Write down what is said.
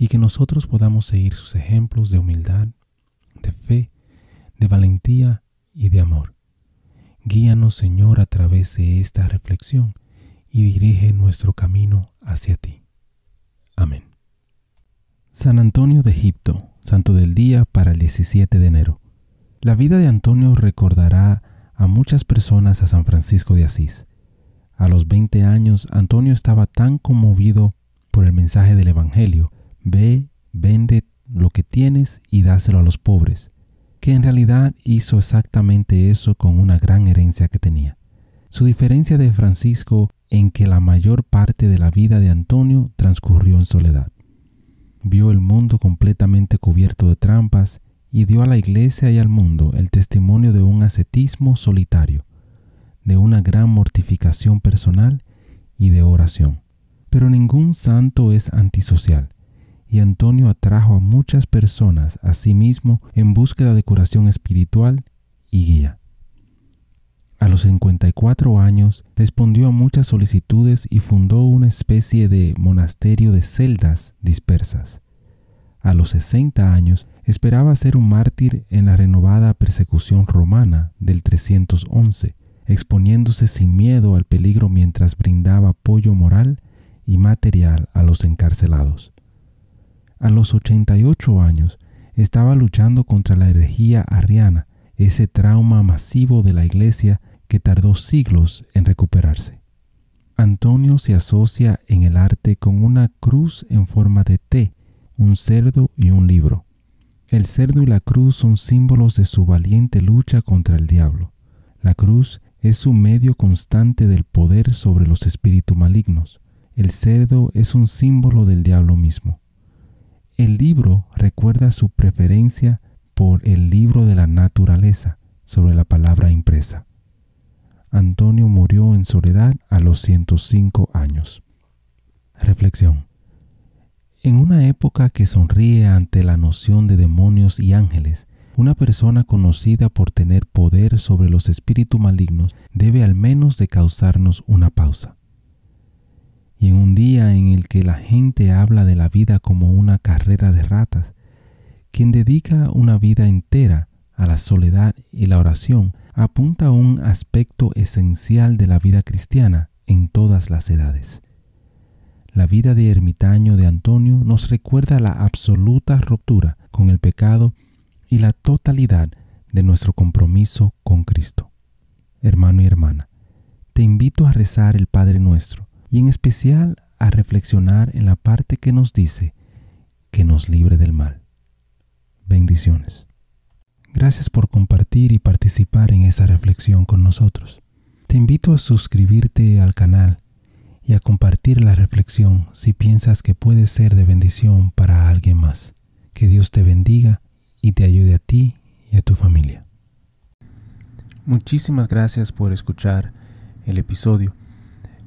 y que nosotros podamos seguir sus ejemplos de humildad, de fe, de valentía y de amor. Guíanos, Señor, a través de esta reflexión y dirige nuestro camino hacia ti. Amén. San Antonio de Egipto, Santo del Día para el 17 de enero. La vida de Antonio recordará a muchas personas a San Francisco de Asís. A los 20 años, Antonio estaba tan conmovido por el mensaje del Evangelio, ve, vende lo que tienes y dáselo a los pobres, que en realidad hizo exactamente eso con una gran herencia que tenía. Su diferencia de Francisco en que la mayor parte de la vida de Antonio transcurrió en soledad. Vio el mundo completamente cubierto de trampas y dio a la iglesia y al mundo el testimonio de un ascetismo solitario, de una gran mortificación personal y de oración. Pero ningún santo es antisocial, y Antonio atrajo a muchas personas a sí mismo en búsqueda de curación espiritual y guía. A los 54 años respondió a muchas solicitudes y fundó una especie de monasterio de celdas dispersas. A los 60 años esperaba ser un mártir en la renovada persecución romana del 311 exponiéndose sin miedo al peligro mientras brindaba apoyo moral y material a los encarcelados. A los 88 años estaba luchando contra la herejía arriana, ese trauma masivo de la Iglesia que tardó siglos en recuperarse. Antonio se asocia en el arte con una cruz en forma de T, un cerdo y un libro. El cerdo y la cruz son símbolos de su valiente lucha contra el diablo. La cruz es un medio constante del poder sobre los espíritus malignos. El cerdo es un símbolo del diablo mismo. El libro recuerda su preferencia por el libro de la naturaleza sobre la palabra impresa. Antonio murió en soledad a los 105 años. Reflexión. En una época que sonríe ante la noción de demonios y ángeles, una persona conocida por tener poder sobre los espíritus malignos debe al menos de causarnos una pausa. Y en un día en el que la gente habla de la vida como una carrera de ratas, quien dedica una vida entera a la soledad y la oración apunta a un aspecto esencial de la vida cristiana en todas las edades. La vida de ermitaño de Antonio nos recuerda la absoluta ruptura con el pecado y la totalidad de nuestro compromiso con Cristo. Hermano y hermana, te invito a rezar el Padre nuestro y en especial a reflexionar en la parte que nos dice que nos libre del mal. Bendiciones. Gracias por compartir y participar en esta reflexión con nosotros. Te invito a suscribirte al canal y a compartir la reflexión si piensas que puede ser de bendición para alguien más. Que Dios te bendiga y te ayude a ti y a tu familia. Muchísimas gracias por escuchar el episodio.